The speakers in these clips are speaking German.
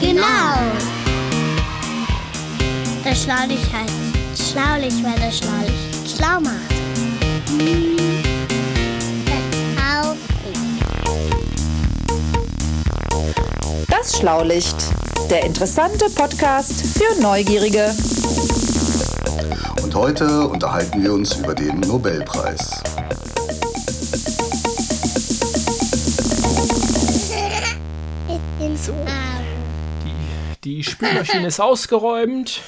Genau. Das Schlaulicht heißt Schlaulicht, weil das Schlaulicht schlau macht. Das Schlaulicht, der interessante Podcast für Neugierige. Und heute unterhalten wir uns über den Nobelpreis. Die, Spülmaschine ist ausgeräumt.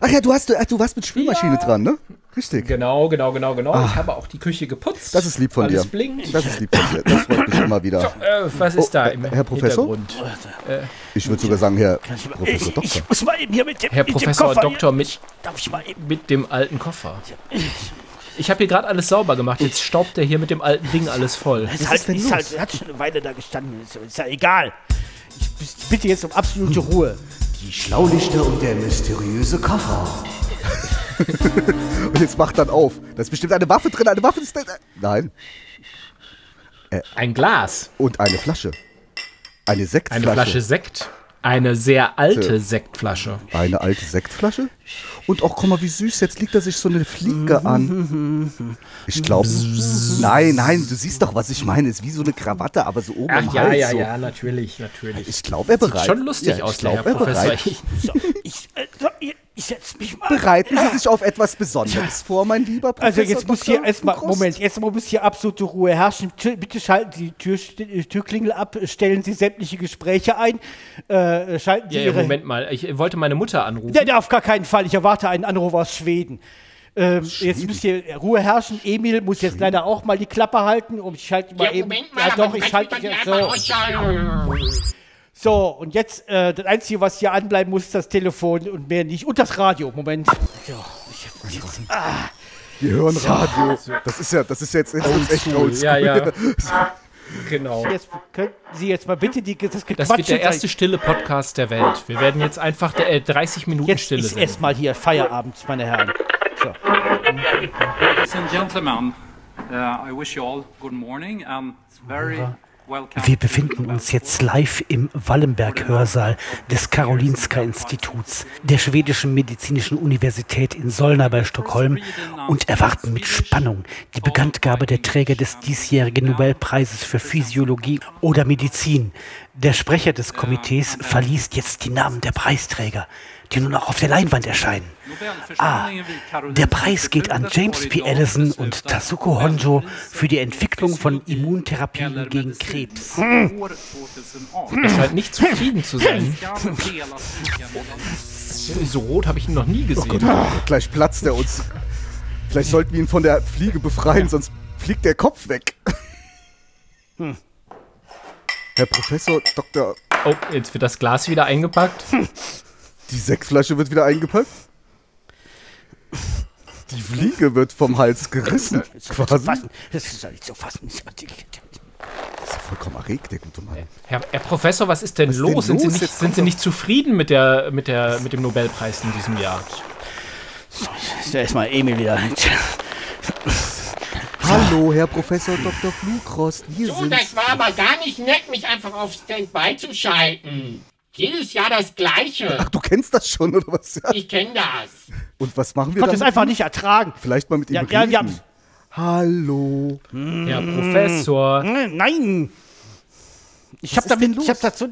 Ach ja, du, hast, ach, du warst mit Spülmaschine Ja. dran, ne? Richtig. Genau, genau, genau, genau. Ich habe auch die Küche geputzt. Das ist lieb von Alles dir. blinkt. Das ist lieb von dir. Das freut mich immer wieder. Äh, was ist Oh, da äh, im Herr Professor? Hintergrund? Ich würde sogar sagen, Herr Ich, Professor Doktor. ich muss mal eben hier mit dem, Herr mit Professor dem Koffer Doktor hier. mit, Darf ich mal eben? mit dem alten Koffer. Ich habe hier gerade alles sauber gemacht. Jetzt staubt er hier mit dem alten Ding alles voll. Ist halt, ist halt, hat schon eine Weile da gestanden. Ist ja egal. Ich, bitte jetzt um absolute Ruhe. Die Schlaulichter und der mysteriöse Koffer. Und jetzt macht dann auf. Da ist bestimmt eine Waffe drin. Eine Waffe ist drin. Nein. Ein Glas, Und eine Flasche. Eine Sektflasche. eine Flasche Sekt, eine sehr alte. Sektflasche. Eine alte Sektflasche. Und auch, guck mal, wie süß. Jetzt liegt da sich so eine Fliege an. Ich glaube. Nein, nein, du siehst doch, was ich meine. Ist wie so eine Krawatte, aber so oben am Ach ja, Hals. ja, so. ja, natürlich, natürlich. Ich glaube, er bereit. Schon lustig ja, aus, ich der Herr glaube, er Professor. bereit. Ich, So, ich, äh, so, ich, ich setz mich mal. Bereiten Sie sich auf etwas Besonderes vor, mein lieber Professor Also jetzt muss hier erstmal? Moment, erstmal muss hier absolute Ruhe herrschen. Bitte schalten Sie die Tür, äh, Türklingel ab, stellen Sie sämtliche Gespräche ein, äh, schalten Sie ja, ja, Ihre... Moment mal. Ich wollte meine Mutter anrufen. Nein, auf gar keinen Fall. Ich erwarte einen Anruf aus Schweden. Ähm, jetzt muss hier Ruhe herrschen. Emil muss jetzt leider auch mal die Klappe halten. Und ich schalte mal eben. ja, doch, ich schalte jetzt so. So, und jetzt äh, das Einzige, was hier anbleiben muss, ist das Telefon und mehr nicht. Und das Radio. Moment. So, ich, jetzt, ah, Wir hören Radio. Das ist ja, das ist jetzt, echt oldschool. Ja, ja. Genau. jetzt könnten Sie jetzt mal bitte die, das Das Gequatsche wird der erste stille Podcast der Welt. Wir werden jetzt einfach der, äh, 30 Minuten Jetzt Stille ist erstmal hier Feierabend, meine Herren. So. Ladies and gentlemen, uh, I wish you all good morning and very welcome. Wir befinden uns jetzt live im Wallenberg-Hörsaal des Karolinska-Instituts der schwedischen medizinischen Universität in Solna bei Stockholm und erwarten mit Spannung die Bekanntgabe der Träger des diesjährigen Nobelpreises für Physiologie oder Medizin. Der Sprecher des Komitees verliest jetzt die Namen der Preisträger, die nun auch auf der Leinwand erscheinen. Ah, der Preis geht an James P. Ellison und Tasuko Honjo für die Entwicklung von Immuntherapien gegen Krebs. Er scheint nicht zufrieden zu sein. So rot habe ich ihn noch nie gesehen. Gleich platzt er uns. Vielleicht sollten wir ihn von der Fliege befreien, sonst fliegt der Kopf weg. Herr Professor Dr. Oh, jetzt wird das Glas wieder eingepackt. Die Sektflasche wird wieder eingepackt. Die Fliege wird vom Hals gerissen. Das ist Quasi. fassen. Das ist doch nicht zu fassen. Ist ja vollkommen erregt, der gute Mann. Herr, Herr Professor, was ist denn Was ist denn los? Sind, Sie los? nicht, sind Sie nicht zufrieden mit, der, mit, der, mit dem Nobelpreis in diesem Jahr? Ist ja erstmal Emil wieder. Hallo, Herr Professor Dr. Flugrost. Wir sind. das war aber gar nicht nett, mich einfach auf Standby zu schalten. Jedes Jahr das Gleiche. Ach, du kennst das schon, oder was? Ja. Ich kenne das. Und was machen Ich wir konnte dann? es einfach nicht ertragen. Vielleicht mal mit ihm Ja, ja, reden. ja. Hallo. Herr Professor, Hm, Nein! Ich habe damit, ich habe dazu,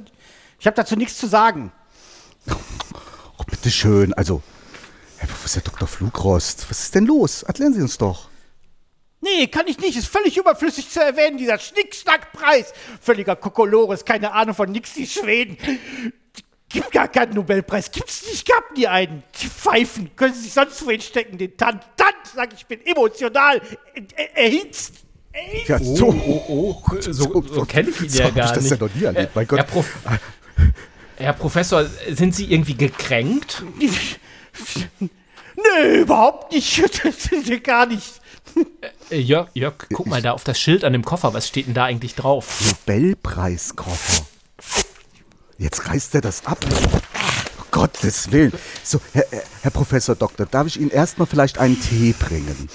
ich habe dazu nichts zu sagen. Oh, bitteschön. Also, Herr Professor Dr. Flugrost, was ist denn los? Erklären Sie uns doch. Nee, kann ich nicht. Ist völlig überflüssig zu erwähnen, dieser Schnickschnackpreis. Völliger Kokolores, keine Ahnung von nix, die Schweden. Gibt gar keinen Nobelpreis. Gibt's nicht, gab nie einen. Die Pfeifen. Können Sie sich sonst wohin stecken, den Tant. Tant, sag ich, bin emotional er, erhitzt. Erhitzt. Ja, so. oh, oh, so, so kenne ich ihn so ja hab ich gar das nicht. ja noch nie erlebt. Mein Gott. Herr, Prof Herr Professor, sind Sie irgendwie gekränkt? Nö, überhaupt nicht. Das ist gar nicht. Äh, Jörg, Jörg, guck mal da auf das Schild an dem Koffer. Was steht denn da eigentlich drauf? Nobelpreiskoffer. Jetzt reißt er das ab. Um Gottes Willen. So, Herr, Herr- Herr Professor Doktor, darf ich Ihnen erstmal vielleicht einen Tee bringen?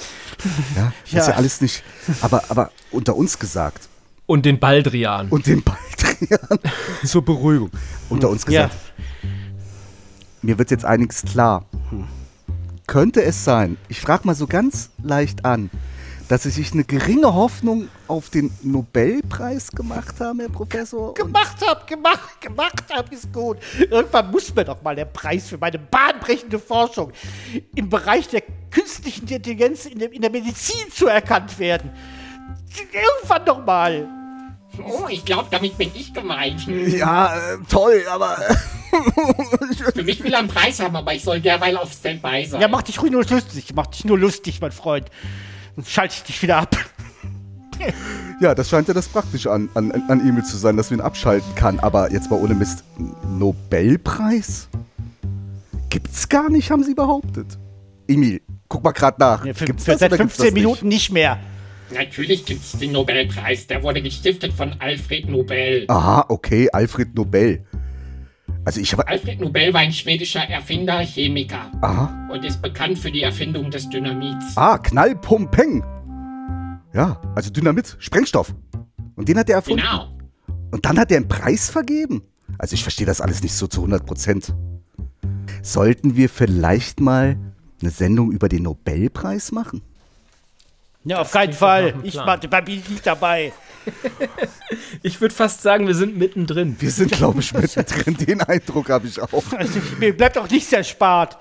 Ja, das ist ja Ja. alles nicht. Aber, aber unter uns gesagt, Und den Baldrian. und den Baldrian zur Beruhigung. Unter uns gesagt. Mir wird jetzt einiges klar. Könnte es sein, ich frage mal so ganz leicht an, dass Sie sich eine geringe Hoffnung auf den Nobelpreis gemacht haben, Herr Professor? Gemacht hab, gemacht, gemacht hab, ist gut. Irgendwann muss mir doch mal der Preis für meine bahnbrechende Forschung im Bereich der künstlichen Intelligenz in der, in der Medizin zuerkannt werden. Irgendwann doch mal. Oh, ich glaube, damit bin ich gemeint. Ja, äh, toll, aber Für mich will er einen Preis haben, aber ich soll derweil auf Standby sein. Ja, mach dich ruhig nur lustig. Mach dich nur lustig, mein Freund. Dann schalte ich dich wieder ab. ja, das scheint ja das Praktische an, an, an Emil zu sein, dass wir ihn abschalten kann. Aber jetzt mal ohne Mist, Nobelpreis? Gibt's gar nicht, haben Sie behauptet. Emil, guck mal gerade nach. Ja, für, Gibt's für das seit oder gibt's 15 das nicht? Minuten nicht mehr. Natürlich gibt es den Nobelpreis. Der wurde gestiftet von Alfred Nobel. Aha, okay, Alfred Nobel. Also ich habe... Alfred Nobel war ein schwedischer Erfinder, Chemiker Aha. und ist bekannt für die Erfindung des Dynamits. Ah, Knallpumpeng. Ja, also Dynamit, Sprengstoff. Und den hat er erfunden. Genau. Und dann hat er einen Preis vergeben. Also ich verstehe das alles nicht so zu 100 Prozent. Sollten wir vielleicht mal eine Sendung über den Nobelpreis machen? Ja, auf keinen Fall. Ich bin ich nicht dabei. Ich würde fast sagen, wir sind mittendrin. Wir sind, glaube ich, mittendrin. Den Eindruck habe ich auch. Also, mir bleibt auch nichts erspart.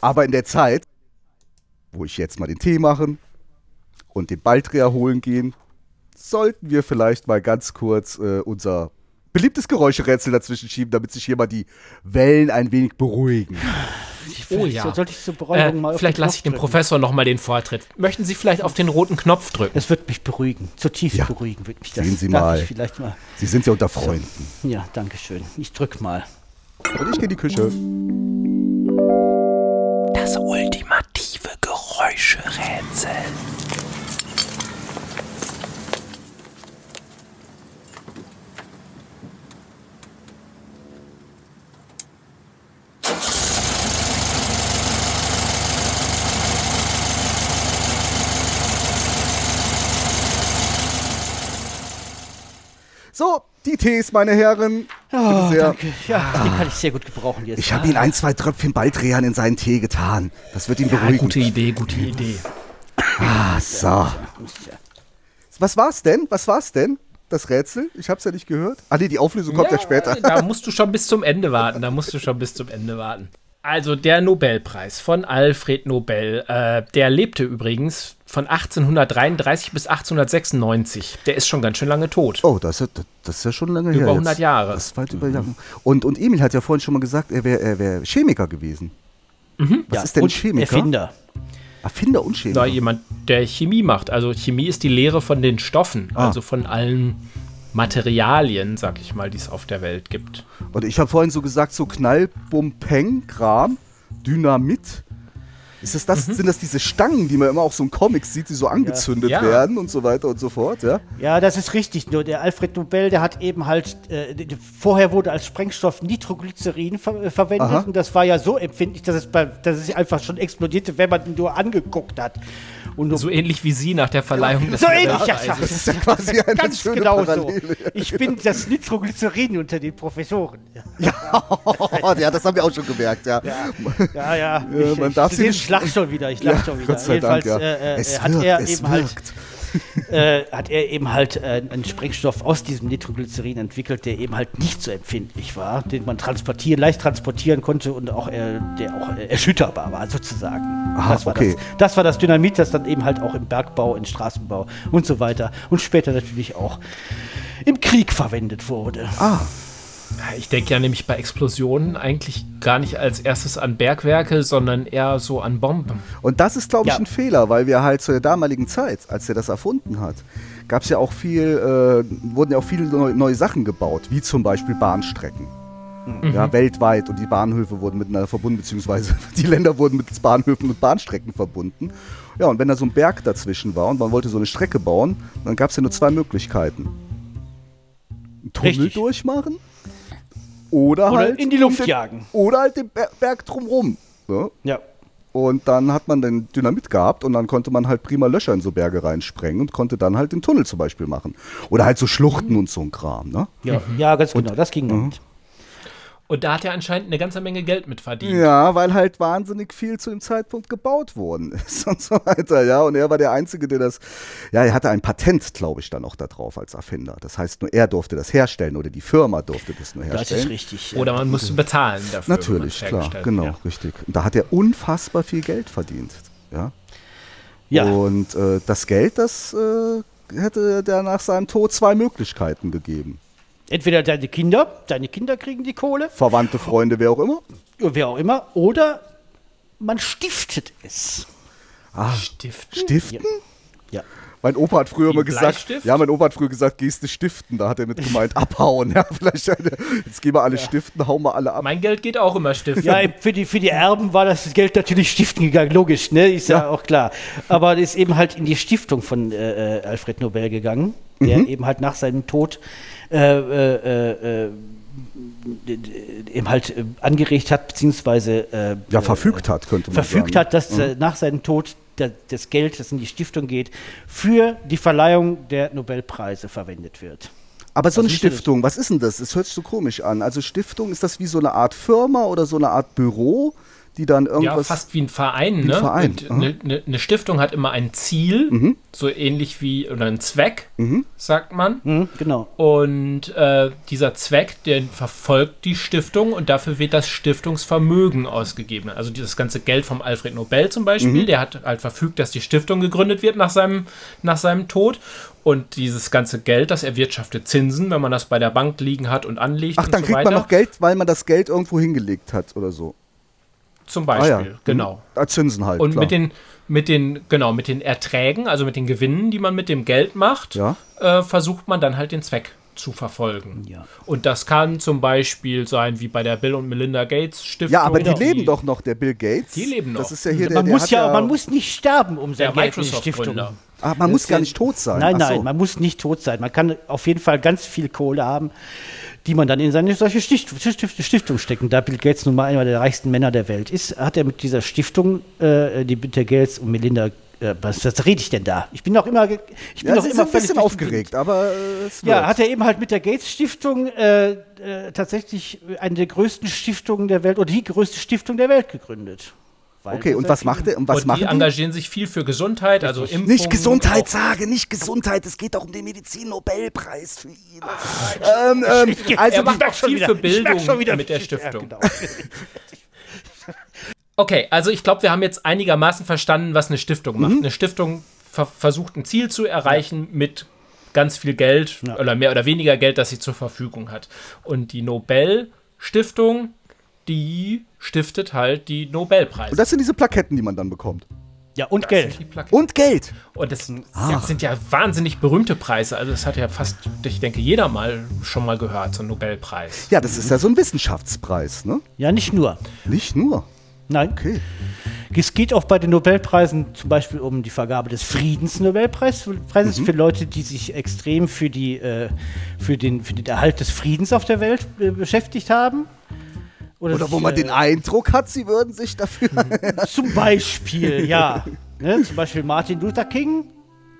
Aber in der Zeit, wo ich jetzt mal den Tee machen und den Baldrian holen gehen, sollten wir vielleicht mal ganz kurz äh, unser beliebtes Geräuscherätsel dazwischen schieben, damit sich hier mal die Wellen ein wenig beruhigen. Oh ja. So, sollte ich zur Beruhigung Äh, mal vielleicht lasse ich dem? Professor nochmal den Vortritt. Möchten Sie vielleicht auf den roten Knopf drücken? Das wird mich beruhigen. Zutiefst Ja. beruhigen wird mich das. Sehen Sie mal. Ich vielleicht mal. Sie sind ja unter Freunden. Ja, danke schön. Ich drück mal. Und ich gehe in die Küche. Das ultimative Geräuscherätsel. So, die Tees, meine Herren. Oh, sehr. danke. Ja, den kann ich sehr gut gebrauchen jetzt. Ich habe Ihnen ein, zwei Tröpfchen Baldrian in seinen Tee getan. Das wird ihn Ja, beruhigen. gute Idee, gute Idee. Ah, so. Was war's denn? Was war's denn? Das Rätsel? Ich hab's ja nicht gehört. Ah, nee, die Auflösung kommt ja, später. Da musst du schon bis zum Ende warten. Da musst du schon bis zum Ende warten. Also der Nobelpreis von Alfred Nobel, äh, der lebte übrigens von 1833 bis 1896. Der ist schon ganz schön lange tot. Oh, das ist, ja- das ist ja schon lange her. Über jetzt. 100 Jahre. Das ist weit über Jahre. Und, und Emil hat ja vorhin schon mal gesagt, er wäre er wär Chemiker gewesen. Was Ja, ist denn und Chemiker? Erfinder. Erfinder und Chemiker. Da jemand, der Chemie macht. Also Chemie ist die Lehre von den Stoffen, Ah. also von allen Materialien, sag ich mal, die es auf der Welt gibt. Und ich habe vorhin so gesagt, so Knallbumpeng-Kram, Dynamit. Ist das, das, Sind das diese Stangen, die man immer auch so in Comics sieht, die so angezündet Ja. werden und so weiter und so fort, ja? Ja, das ist richtig. Nur der Alfred Nobel, der hat eben halt, äh, vorher wurde als Sprengstoff Nitroglycerin ver äh, verwendet Aha. und das war ja so empfindlich, dass es, bei, dass es einfach schon explodierte, wenn man ihn nur angeguckt hat. Und So ähnlich wie Sie nach der Verleihung des so ähnlich, ja, Nobelpreises. ja, Das ist ja quasi eine ganz schöne genau so. Parallele. Ich bin das Nitroglycerin unter den Professoren. ja, das haben wir auch schon gemerkt, ja. Ja, ja. Ja, ich, man ich, darf ich, sie ich, nicht- lach schon wieder, ich lach Ja, schon wieder. Gott sei Dank, ja. äh, äh, hat wirkt, er eben halt wirkt. äh, hat er eben halt äh, einen Sprengstoff aus diesem Nitroglycerin entwickelt, der eben halt nicht so empfindlich war, den man transportieren, leicht transportieren konnte und auch äh, der auch äh, erschütterbar war sozusagen. Ah, das, war okay. das, das war das Dynamit, das dann eben halt auch im Bergbau, im Straßenbau und so weiter und später natürlich auch im Krieg verwendet wurde. Ah, Ich denke ja nämlich bei Explosionen eigentlich gar nicht als erstes an Bergwerke, sondern eher so an Bomben. und das ist, glaube ich, Ja. ein Fehler, weil wir halt zu der damaligen Zeit, als er das erfunden hat, gab es ja auch viel, äh, wurden ja auch viele neu, neue Sachen gebaut, wie zum Beispiel Bahnstrecken. Ja, weltweit und die Bahnhöfe wurden miteinander verbunden, beziehungsweise die Länder wurden mit Bahnhöfen und Bahnstrecken verbunden. Ja, und wenn da so ein Berg dazwischen war und man wollte so eine Strecke bauen, dann gab es ja nur zwei Möglichkeiten. Einen Tunnel Richtig. durchmachen oder, Oder halt in die Luft den, jagen. Oder halt den Ber Berg drumrum. Ja? Ja. Und dann hat man den Dynamit gehabt und dann konnte man halt prima Löcher in so Berge reinsprengen und konnte dann halt den Tunnel zum Beispiel machen. Oder halt so Schluchten und so ein Kram, ne? Ja, ja ganz genau, das ging Mhm. nicht. Und da hat er anscheinend eine ganze Menge Geld mit verdient. Ja, weil halt wahnsinnig viel zu dem Zeitpunkt gebaut worden ist und so weiter, ja. Und er war der Einzige, der das, ja, er hatte ein Patent, glaube ich, dann auch da drauf als Erfinder. Das heißt, nur er durfte das herstellen oder die Firma durfte das nur Das herstellen. ist richtig. ja. Oder man musste bezahlen dafür. Natürlich, klar, genau, hat. richtig. Und da hat er unfassbar viel Geld verdient, ja. Ja. Und äh, das Geld, das äh, hätte der nach seinem Tod zwei Möglichkeiten gegeben. Entweder deine Kinder, deine Kinder kriegen die Kohle, Verwandte, Freunde, wer auch immer. wer auch immer, oder man stiftet es. Ah, Stiften? Stiften? Ja. Mein Opa hat früher immer gesagt, ja, mein Opa hat früher gesagt, gehst du stiften. Da hat er mit gemeint, abhauen. Ja, vielleicht, jetzt gehen wir alle stiften, hauen wir alle ab. Mein Geld geht auch immer stiften. Ja, für die, für die Erben war das Geld natürlich stiften gegangen, logisch, ne? Ist ja, auch klar. Aber das ist eben halt in die Stiftung von äh, äh, Alfred Nobel gegangen, der Mhm. eben halt nach seinem Tod äh, äh, äh, d- eben halt äh, angeregt hat, beziehungsweise äh, Ja, verfügt hat, könnte man verfügt sagen. hat, dass äh, nach seinem Tod da, das Geld, das in die Stiftung geht, für die Verleihung der Nobelpreise verwendet wird. Aber so eine das? Stiftung, was ist denn das? Das hört sich so komisch an. Also Stiftung, ist das wie so eine Art Firma oder so eine Art Büro, die dann Ja, irgendwas... fast wie ein Verein, Wie ein ne? Verein, Und aha. Eine ne, ne Stiftung hat immer ein Ziel, Mhm. so ähnlich wie, oder einen Zweck, sagt man. Mhm, genau. Und äh, dieser Zweck, den verfolgt die Stiftung und dafür wird das Stiftungsvermögen ausgegeben. Also dieses ganze Geld vom Alfred Nobel zum Beispiel, Mhm. der hat halt verfügt, dass die Stiftung gegründet wird nach seinem, nach seinem Tod. Und dieses ganze Geld, das erwirtschaftet Zinsen, wenn man das bei der Bank liegen hat und anlegt Ach, und dann so kriegt weiter. man noch Geld, weil man das Geld irgendwo hingelegt hat oder so. Zum Ah Beispiel, ja. genau. Mhm. Als Zinsen halt, Und klar. mit den, mit den, genau, mit den Erträgen, also mit den Gewinnen, die man mit dem Geld macht, Ja. äh, versucht man dann halt den Zweck zu verfolgen. Ja. Und das kann zum Beispiel sein, wie bei der Bill und Melinda Gates Stiftung. Ja, aber die leben doch noch, der Bill Gates. Die leben noch. Das ist ja hier der, man, der muss hat ja, man muss nicht sterben, um Der sein Geld in die Stiftung. Ah, man muss gar nicht tot sein. Nein, Ach so. nein, man muss nicht tot sein. Man kann auf jeden Fall ganz viel Kohle haben, die man dann in seine solche Stift, Stift, Stiftung stecken. Da Bill Gates nun mal einer der reichsten Männer der Welt ist, hat er mit dieser Stiftung, äh, die Bill Gates und Melinda, äh, was, was rede ich denn da? Ich bin noch immer, ich bin Ja, noch immer ein bisschen aufgeregt, aber äh, Ja, hat er eben halt mit der Gates Stiftung äh, äh, tatsächlich eine der größten Stiftungen der Welt oder die größte Stiftung der Welt gegründet. Weil Okay, und ja was macht er? Und was und machen die die? engagieren sich viel für Gesundheit, also Impfungen. Nicht Gesundheit sage, nicht Gesundheit. Es geht doch um den Medizin-Nobelpreis für ihn. ähm, ähm, also er macht auch viel für Ich merk Bildung schon wieder, mit der ja, Stiftung. genau. Okay, also ich glaube, wir haben jetzt einigermaßen verstanden, was eine Stiftung Mhm. macht. Eine Stiftung ver versucht ein Ziel zu erreichen mit ganz viel Geld oder mehr oder weniger Geld, das sie zur Verfügung hat. Und die Nobel-Stiftung, die stiftet halt die Nobelpreise. und das sind diese Plaketten, die man dann bekommt. Ja, und Geld. Die Plaketten. Und Geld. Und das, das sind ja wahnsinnig berühmte Preise. Also das hat ja fast, ich denke, jeder mal schon mal gehört, so ein Nobelpreis. Ja, das ist ja so ein Wissenschaftspreis, ne? Ja, nicht nur. Nicht nur. Nein. Okay. Es geht auch bei den Nobelpreisen zum Beispiel um die Vergabe des Friedensnobelpreises Preises für Leute, die sich extrem für, die, äh, für, den, für den Erhalt des Friedens auf der Welt äh, beschäftigt haben. Oder sich, wo man äh, den Eindruck hat, sie würden sich dafür. Zum Beispiel, ja. Ne, zum Beispiel Martin Luther King,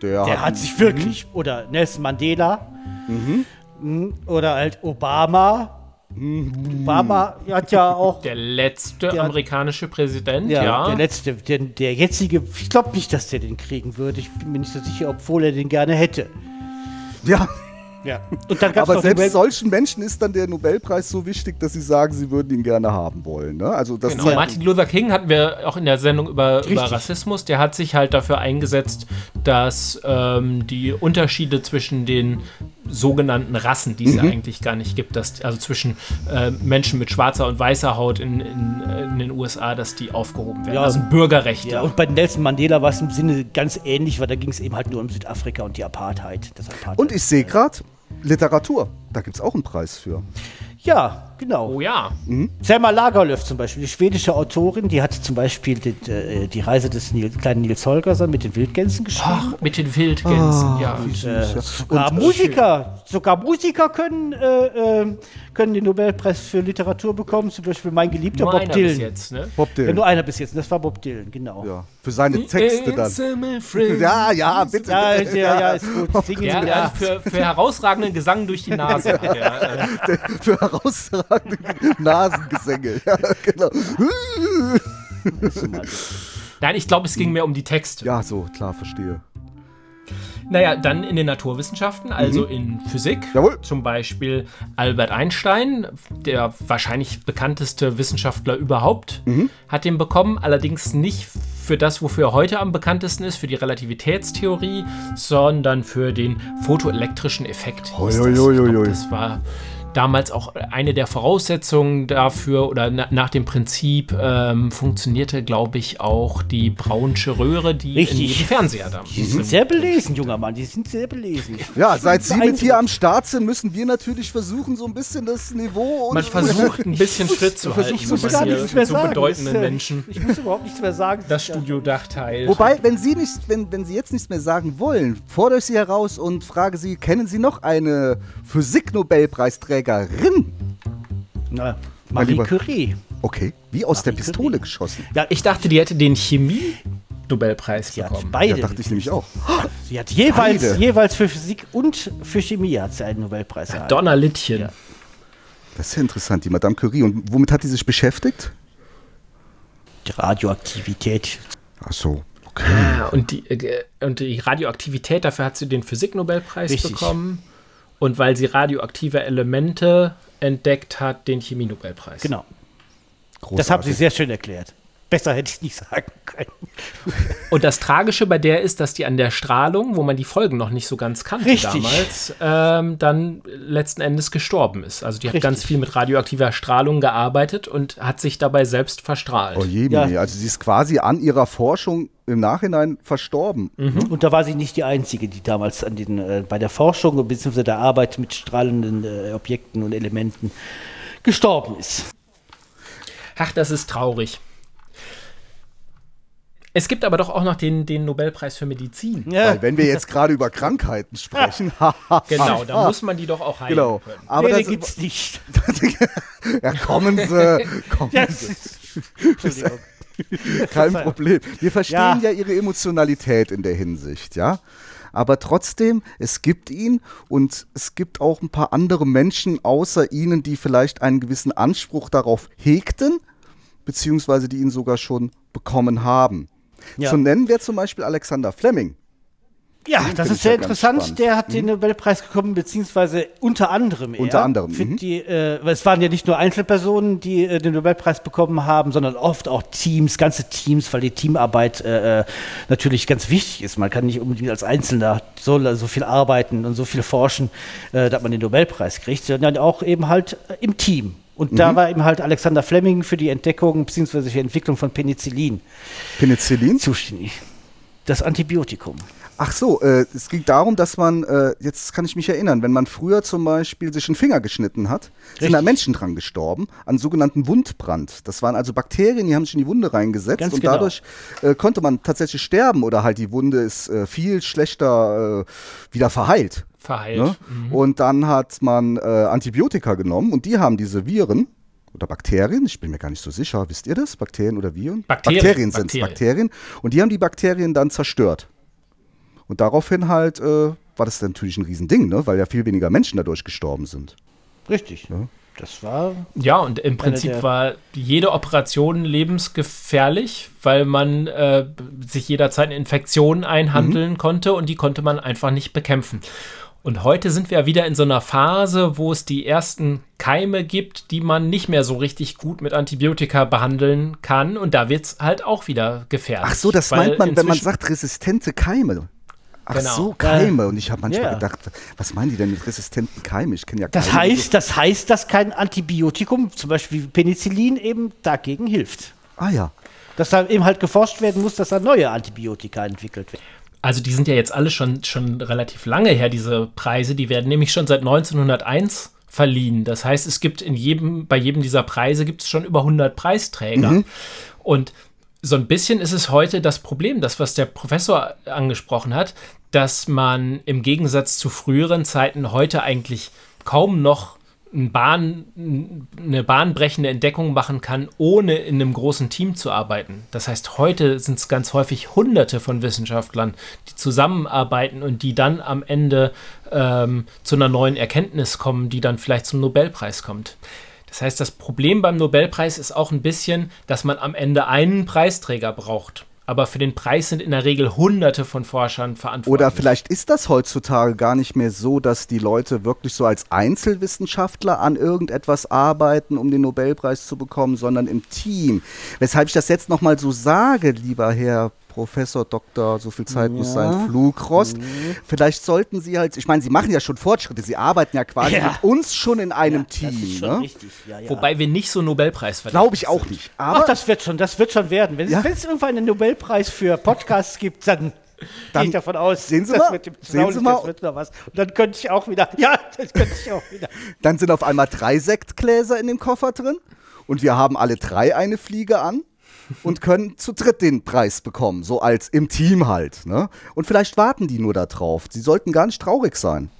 der hat sich wirklich, oder Nelson Mandela, Mhm. oder halt Obama. Obama hat ja auch Der letzte Der- amerikanische Präsident, Ja, ja. der letzte, der, der jetzige, ich glaube nicht, dass der den kriegen würde. Ich bin mir nicht so sicher, obwohl er den gerne hätte. Ja, Ja. Und dann gab's aber selbst solchen Menschen ist dann der Nobelpreis so wichtig, dass sie sagen, sie würden ihn gerne haben wollen. Ne? Also das Genau. Martin Luther King hatten wir auch in der Sendung über, über. Rassismus. Der hat sich halt dafür eingesetzt, dass ähm, die Unterschiede zwischen den sogenannten Rassen, die es ja Mhm. eigentlich gar nicht gibt, dass, also zwischen äh, Menschen mit schwarzer und weißer Haut in, in, in den USA, dass die aufgehoben werden. Ja. also Bürgerrechte. Ja, und bei Nelson Mandela war es im Sinne ganz ähnlich, weil da ging es eben halt nur um Südafrika und die Apartheid. Das Apartheid. Und ich sehe gerade Literatur. Da gibt es auch einen Preis für. ja, genau. Oh ja. Selma Lagerlöf zum Beispiel, die schwedische Autorin, die hat zum Beispiel die, äh, die Reise des Nil, kleinen Nils Holgersson mit den Wildgänsen geschrieben. Ach, mit den Wildgänsen, ja. Und, äh, sogar Musiker, sogar Musiker können, äh, äh, können den Nobelpreis für Literatur bekommen, zum Beispiel mein geliebter Nur Bob einer Dylan. bis jetzt, ne? Bob Ja, Dylan. nur einer bis jetzt, und das war Bob Dylan, genau. Ja, für seine Texte dann. Ja, ja, bitte. Ja, ja, ja, ist gut. Singen Ja, ja. Für, für herausragenden Gesang durch die Nase. hat er, herausragende Nasengesänge. Ja, genau. Nein, ich glaube, es ging mehr um die Texte. Ja, so, klar, verstehe. Naja, dann in den Naturwissenschaften, also in Physik. Jawohl. Zum Beispiel Albert Einstein, der wahrscheinlich bekannteste Wissenschaftler überhaupt, hat den bekommen. Allerdings nicht für das, wofür er heute am bekanntesten ist, für die Relativitätstheorie, sondern für den photoelektrischen Effekt. Ich glaub, Uiuiuiui. Das war damals auch eine der Voraussetzungen dafür oder na, nach dem Prinzip ähm, funktionierte, glaube ich, auch die Braunsche Röhre, die Richtig. in jedem Fernseher da Die sind sehr belesen, junger Mann, die sind sehr belesen. Ja, seit Sie mit hier am Start sind, müssen wir natürlich versuchen, so ein bisschen das Niveau und Man versucht ein bisschen Schritt zu halten, Ich muss gar nichts mehr so sagen. bedeutenden Das, Menschen Ich muss überhaupt nichts mehr sagen. das Studiodach teilt. Wobei, wenn Sie nicht, wenn, wenn Sie jetzt nichts mehr sagen wollen, fordere ich Sie heraus und frage Sie, kennen Sie noch eine Physik-Nobelpreisträgerin? Na, Marie lieber- Curie. Okay, wie aus der Marie Pistole Curie. geschossen. Ja, ich dachte, die hätte den Chemie-Nobelpreis Sie hat bekommen. beide. Ja, dachte ich nämlich auch. Sie hat jeweils, Beide. jeweils für Physik und für Chemie hat sie einen Nobelpreis erhalten. Donnerlittchen. Ja. Das ist ja interessant, die Madame Curie. Und womit hat die sich beschäftigt? Die Radioaktivität. Ach so, okay. Ja, und, die, äh, und die Radioaktivität, dafür hat sie den Physiknobelpreis Richtig. bekommen. Und weil sie radioaktive Elemente entdeckt hat, den Chemie-Nobelpreis. Genau. Großartig. Das haben Sie sehr schön erklärt. Besser hätte ich nicht sagen können. Und das Tragische bei der ist, dass die an der Strahlung, wo man die Folgen noch nicht so ganz kannte Richtig. damals, ähm, dann letzten Endes gestorben ist. Also die hat Richtig. ganz viel mit radioaktiver Strahlung gearbeitet und hat sich dabei selbst verstrahlt. Oh je, Ja. Also sie ist quasi an ihrer Forschung im Nachhinein verstorben. Und da war sie nicht die Einzige, die damals an den, äh, bei der Forschung bzw. der Arbeit mit strahlenden äh, Objekten und Elementen gestorben ist. Ach, das ist traurig. Es gibt aber doch auch noch den, den Nobelpreis für Medizin. Weil wenn wir jetzt gerade über Krankheiten sprechen, haha. Genau, da muss man die doch auch heilen Genau. können. Aber nee, das gibt's nicht. ja, kommen Sie, kommen Ja, Sie. Entschuldigung. Kein Problem. Wir verstehen Ja. ja. Ihre Emotionalität in der Hinsicht, ja. Aber trotzdem, es gibt ihn und es gibt auch ein paar andere Menschen außer Ihnen, die vielleicht einen gewissen Anspruch darauf hegten, beziehungsweise die ihn sogar schon bekommen haben. Ja. Zu nennen wäre zum Beispiel Alexander Fleming. Ja, Den das ist sehr ja interessant. Der hat den Nobelpreis bekommen, beziehungsweise unter anderem er. Unter anderem, Für mhm. die, äh, es waren ja nicht nur Einzelpersonen, die äh, den Nobelpreis bekommen haben, sondern oft auch Teams, ganze Teams, weil die Teamarbeit äh, äh, natürlich ganz wichtig ist. Man kann nicht unbedingt als Einzelner so, so viel arbeiten und so viel forschen, äh, dass man den Nobelpreis kriegt, sondern auch eben halt im Team. Und da war eben halt Alexander Fleming für die Entdeckung bzw. für die Entwicklung von Penicillin Penicillin? zuständig. Das Antibiotikum. Ach so, äh, es ging darum, dass man, äh, jetzt kann ich mich erinnern, wenn man früher zum Beispiel sich einen Finger geschnitten hat, sind Richtig. da Menschen dran gestorben, an sogenannten Wundbrand. Das waren also Bakterien, die haben sich in die Wunde reingesetzt Ganz und genau. dadurch äh, konnte man tatsächlich sterben oder halt die Wunde ist äh, viel schlechter äh, wieder verheilt. Verheilt. Ne? Und dann hat man äh, Antibiotika genommen und die haben diese Viren oder Bakterien, ich bin mir gar nicht so sicher, wisst ihr das? Bakterien oder Viren? Bakterien. sind Bakterien. Bakterien. Und die haben die Bakterien dann zerstört. Und daraufhin halt äh, war das natürlich ein Riesending, ne? weil ja viel weniger Menschen dadurch gestorben sind. Richtig. Das war Ja, und im Prinzip war jede Operation lebensgefährlich, weil man äh, sich jederzeit eine Infektion einhandeln konnte und die konnte man einfach nicht bekämpfen. Und heute sind wir ja wieder in so einer Phase, wo es die ersten Keime gibt, die man nicht mehr so richtig gut mit Antibiotika behandeln kann. Und da wird es halt auch wieder gefährlich. Ach so, das meint man, wenn man sagt resistente Keime. Ach Genau. so, Keime. Und ich habe manchmal Ja. gedacht, was meinen die denn mit resistenten Keimen? Ich kenne ja Das Keime heißt, das heißt, dass kein Antibiotikum, zum Beispiel Penicillin, eben dagegen hilft. Ah ja. Dass da eben halt geforscht werden muss, dass da neue Antibiotika entwickelt werden. Also die sind ja jetzt alle schon, schon relativ lange her, diese Preise. Die werden nämlich schon seit 1901 verliehen. Das heißt, es gibt in jedem, bei jedem dieser Preise gibt es schon über 100 Preisträger. Mhm. Und so ein bisschen ist es heute das Problem, das, was der Professor angesprochen hat, dass man im Gegensatz zu früheren Zeiten heute eigentlich kaum noch ein Bahn, eine bahnbrechende Entdeckung machen kann, ohne in einem großen Team zu arbeiten. Das heißt, heute sind es ganz häufig Hunderte von Wissenschaftlern, die zusammenarbeiten und die dann am Ende ähm, zu einer neuen Erkenntnis kommen, die dann vielleicht zum Nobelpreis kommt. Das heißt, das Problem beim Nobelpreis ist auch ein bisschen, dass man am Ende einen Preisträger braucht. Aber für den Preis sind in der Regel hunderte von Forschern verantwortlich. Oder vielleicht ist das heutzutage gar nicht mehr so, dass die Leute wirklich so als Einzelwissenschaftler an irgendetwas arbeiten, um den Nobelpreis zu bekommen, sondern im Team. Weshalb ich das jetzt nochmal so sage, lieber Herr Professor Doktor, so viel Zeit muss Ja. sein, Flugrost. Mhm. Vielleicht sollten Sie halt, ich meine, Sie machen ja schon Fortschritte, Sie arbeiten ja quasi Ja. mit uns schon in einem Team. ne? Wobei wir nicht so Nobelpreis verdienen. Glaube ich auch nicht. Aber Ach, das wird schon, das wird schon werden. Wenn, Ja. es, irgendwann einen Nobelpreis für Podcasts gibt, dann, Dann- gehe ich davon aus, Sehen Sie das mal? mit dem Sehen Sie mal? wird noch was. Und dann könnte ich auch wieder, ja, das könnte ich auch wieder. Dann sind auf einmal drei Sektgläser in dem Koffer drin und wir haben alle drei eine Fliege an und können zu dritt den Preis bekommen, so als im Team halt. Ne? Und vielleicht warten die nur da drauf. Sie sollten gar nicht traurig sein.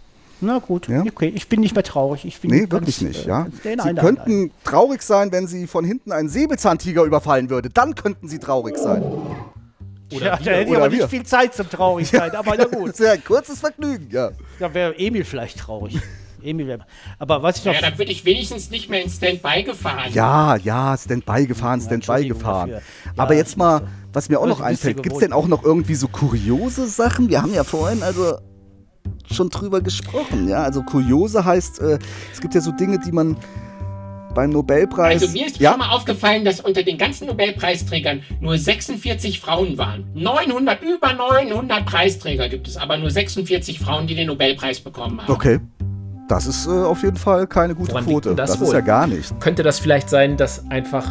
Na gut, Ja? okay, ich bin nicht mehr traurig. Ich bin Nee, ganz, wirklich nicht, äh, ja. Sie nein, nein, könnten traurig sein, wenn sie von hinten einen Säbelzahntiger überfallen würde. Dann könnten sie traurig sein. Oder ja, da wir. hätte ich aber wir. nicht viel Zeit zum traurig sein, aber na gut. Sehr ein kurzes Vergnügen, ja. Da wäre Emil vielleicht traurig. Emil wäre. Aber was ich noch. Ja, dann würde ich wenigstens nicht mehr in Standby gefahren. Ja, ja, Standby gefahren, Standby Entschuldigung gefahren. dafür. Aber jetzt mal, was mir auch Ja, noch ja einfällt, gibt es denn auch noch irgendwie so kuriose Sachen? Wir haben ja vorhin also schon drüber gesprochen, ja. Also kuriose heißt, äh, es gibt ja so Dinge, die man beim Nobelpreis. Also mir ist ja, schon mal aufgefallen, dass unter den ganzen Nobelpreisträgern nur 46 Frauen waren. 900, über 900 Preisträger gibt es, aber nur 46 Frauen, die den Nobelpreis bekommen haben. okay. Das ist äh, auf jeden Fall keine gute Woran Quote. Das, das ist wohl? ja gar nicht. Könnte das vielleicht sein, dass einfach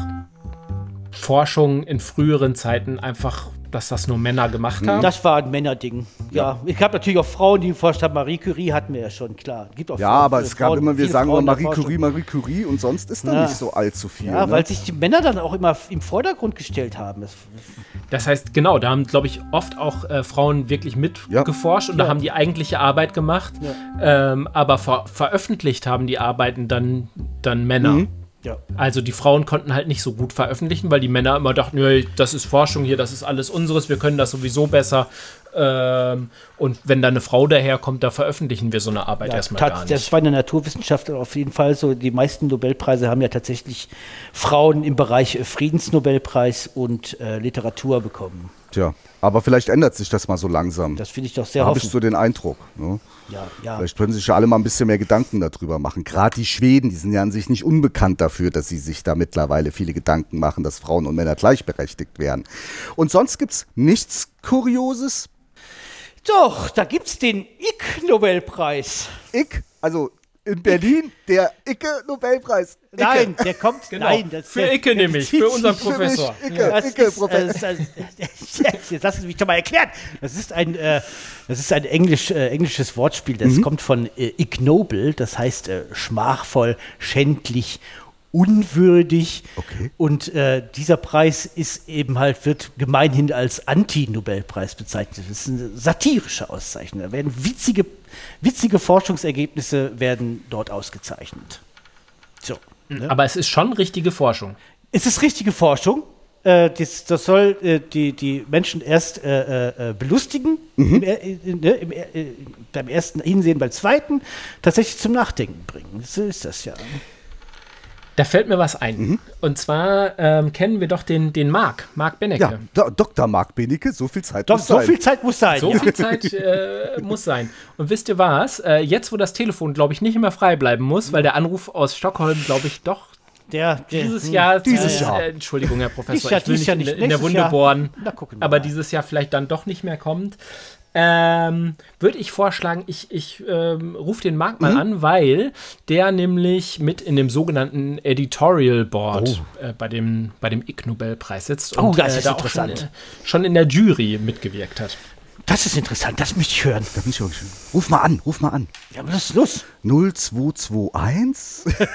Forschung in früheren Zeiten einfach, dass das nur Männer gemacht haben? Das war ein Männerding. Ja, ich habe natürlich auch Frauen, die geforscht haben. Marie Curie hatten wir ja schon, klar. Gibt auch Ja, Frauen, aber es gab Frauen, immer, wir sagen immer Frauen Marie. Curie, Marie Curie und sonst ist da Ja. nicht so allzu viel. Ja, ne? weil sich die Männer dann auch immer im Vordergrund gestellt haben. Das, Das heißt, genau, da haben, glaube ich, oft auch äh, Frauen wirklich mitgeforscht und da Ja. haben die eigentliche Arbeit gemacht. Ähm, aber ver veröffentlicht haben die Arbeiten dann, dann Männer. Mhm. Ja. Also die Frauen konnten halt nicht so gut veröffentlichen, weil die Männer immer dachten, das ist Forschung hier, das ist alles unseres, wir können das sowieso besser. Ähm, und wenn da eine Frau daherkommt, da veröffentlichen wir so eine Arbeit ja, erstmal gar nicht. das war in der Naturwissenschaft auf jeden Fall so. Die meisten Nobelpreise haben ja tatsächlich Frauen im Bereich Friedensnobelpreis und äh, Literatur bekommen. Tja, aber vielleicht ändert sich das mal so langsam. Das finde ich doch sehr Da habe ich so den Eindruck. Ne? Ja, ja. Vielleicht können sich ja alle mal ein bisschen mehr Gedanken darüber machen. Gerade die Schweden, die sind ja an sich nicht unbekannt dafür, dass sie sich da mittlerweile viele Gedanken machen, dass Frauen und Männer gleichberechtigt werden. Und sonst gibt es nichts Kurioses. Doch, da gibt's den Ig-Nobelpreis. Ig, also in Berlin der Icke-Nobelpreis. Icke. Nein, der kommt. Genau, Nein, das, für der, Icke der nämlich, für unseren Professor. Icke, Das Icke, ist, Professor. äh, das, das, jetzt lassen Sie mich doch mal erklären. Das ist ein, äh, das ist ein Englisch, äh, englisches Wortspiel. Das kommt von äh, ignoble, das heißt äh, schmachvoll, schändlich, unwürdig. Okay. Und äh, dieser Preis ist eben halt, wird gemeinhin als Anti-Nobelpreis bezeichnet. Das ist eine satirische Auszeichnung. Da werden witzige, witzige Forschungsergebnisse werden dort ausgezeichnet. So. Ne? Aber es ist schon richtige Forschung. Es ist richtige Forschung. Äh, das, das soll äh, die, die Menschen erst äh, äh, belustigen, im, er- äh, ne, im, äh, beim ersten Hinsehen, beim zweiten tatsächlich zum Nachdenken bringen. So ist das ja. Da fällt mir was ein. Und zwar ähm, kennen wir doch den, den Marc, Marc Benecke. Ja, Dr. Marc Benecke, so viel Zeit Doch, muss so sein. viel Zeit muss sein. So ja. viel Zeit äh, muss sein. Und wisst ihr was? Äh, jetzt, wo das Telefon, glaube ich, nicht mehr frei bleiben muss, weil der Anruf aus Stockholm, glaube ich, doch Der, der, dieses hm. Jahr. Dieses äh, Jahr. Äh, Entschuldigung, Herr Professor, Dieses Jahr, ich will nicht Jahr in, nicht. in der Nächstes Wunde Jahr. bohren, Na, gucken wir aber mal. dieses Jahr vielleicht dann doch nicht mehr kommt. Ähm, Würde ich vorschlagen, ich, ich ähm, rufe den Marc Mhm. mal an, weil der nämlich mit in dem sogenannten Editorial Board äh, bei dem, bei dem Ig Nobelpreis sitzt Oh, und das äh, ist da auch schon, interessant. äh, schon in der Jury mitgewirkt hat. Das ist interessant, das möchte ich hören. Da bin ich auch schon. Ruf mal an, ruf mal an. Ja, was ist los? 0221?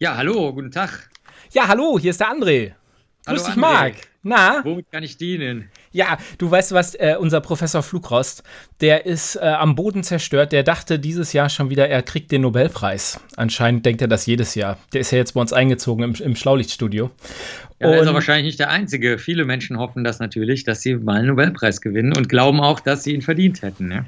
Ja, hallo, guten Tag. Ja, hallo, hier ist der André. Hallo, Grüß dich, André. Marc. Na? Womit kann ich dienen? Ja, du weißt was, äh, unser Professor Flugrost, der ist äh, am Boden zerstört. Der dachte dieses Jahr schon wieder, er kriegt den Nobelpreis. Anscheinend denkt er das jedes Jahr. Der ist ja jetzt bei uns eingezogen im, im Schlaulichtstudio. Ja, er ist aber wahrscheinlich nicht der Einzige. Viele Menschen hoffen das natürlich, dass sie mal einen Nobelpreis gewinnen und glauben auch, dass sie ihn verdient hätten. Ne?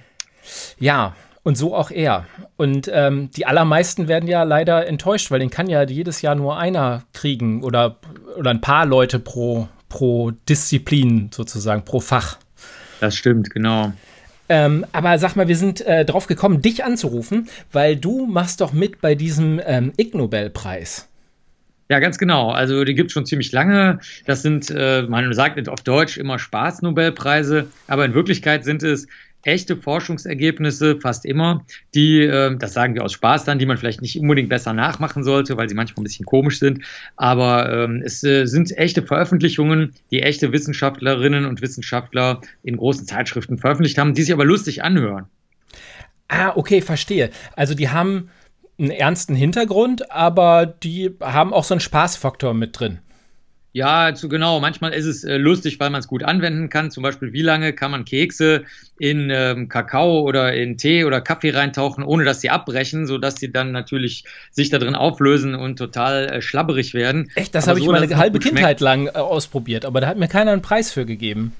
Ja, und so auch er. Und ähm, die allermeisten werden ja leider enttäuscht, weil den kann ja jedes Jahr nur einer kriegen oder, oder ein paar Leute pro, pro Disziplin sozusagen, pro Fach. Das stimmt, genau. Ähm, aber sag mal, wir sind äh, drauf gekommen, dich anzurufen, weil du machst doch mit bei diesem ähm, Ig Nobelpreis. Ja, ganz genau. Also die gibt es schon ziemlich lange. Das sind, äh, man sagt auf Deutsch immer Spaß-Nobelpreise, aber in Wirklichkeit sind es echte Forschungsergebnisse, fast immer, die, äh, das sagen wir aus Spaß dann, die man vielleicht nicht unbedingt besser nachmachen sollte, weil sie manchmal ein bisschen komisch sind. Aber ähm, es äh, sind echte Veröffentlichungen, die echte Wissenschaftlerinnen und Wissenschaftler in großen Zeitschriften veröffentlicht haben, die sich aber lustig anhören. Ah, okay, verstehe. Also die haben einen ernsten Hintergrund, aber die haben auch so einen Spaßfaktor mit drin. Ja, zu genau. Manchmal ist es äh, lustig, weil man es gut anwenden kann. Zum Beispiel, wie lange kann man Kekse in ähm, Kakao oder in Tee oder Kaffee reintauchen, ohne dass sie abbrechen, sodass sie dann natürlich sich da drin auflösen und total äh, schlabberig werden. Echt, das habe ich so, dass meine halbe. Kindheit lang äh, ausprobiert, aber da hat mir keiner einen Preis für gegeben.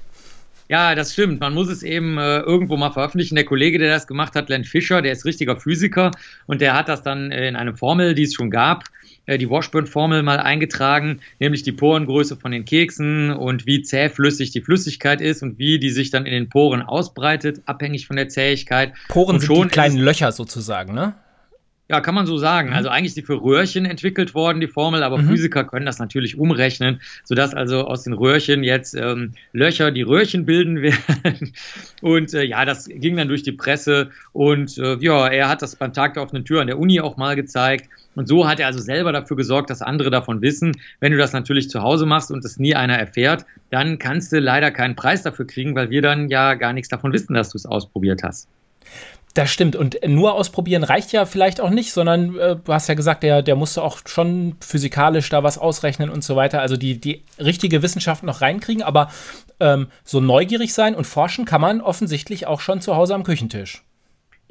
Ja, das stimmt. Man muss es eben äh, irgendwo mal veröffentlichen. Der Kollege, der das gemacht hat, Len Fischer, der ist richtiger Physiker und der hat das dann äh, in eine Formel, die es schon gab, äh, die Washburn-Formel mal eingetragen, nämlich die Porengröße von den Keksen und wie zähflüssig die Flüssigkeit ist und wie die sich dann in den Poren ausbreitet, abhängig von der Zähigkeit. Poren und sind schon die ist kleinen Löcher sozusagen, ne? Ja, kann man so sagen. Also eigentlich ist die für Röhrchen entwickelt worden, die Formel, aber Mhm. Physiker können das natürlich umrechnen, sodass also aus den Röhrchen jetzt ähm, Löcher, die Röhrchen bilden werden. Und äh, ja, das ging dann durch die Presse und äh, ja, er hat das beim Tag der offenen Tür an der Uni auch mal gezeigt. Und so hat er also selber dafür gesorgt, dass andere davon wissen. Wenn du das natürlich zu Hause machst und es nie einer erfährt, dann kannst du leider keinen Preis dafür kriegen, weil wir dann ja gar nichts davon wissen, dass du es ausprobiert hast. Das stimmt. Und nur ausprobieren reicht ja vielleicht auch nicht, sondern äh, du hast ja gesagt, der, der musste auch schon physikalisch da was ausrechnen und so weiter. Also die, die richtige Wissenschaft noch reinkriegen, aber ähm, so neugierig sein und forschen kann man offensichtlich auch schon zu Hause am Küchentisch.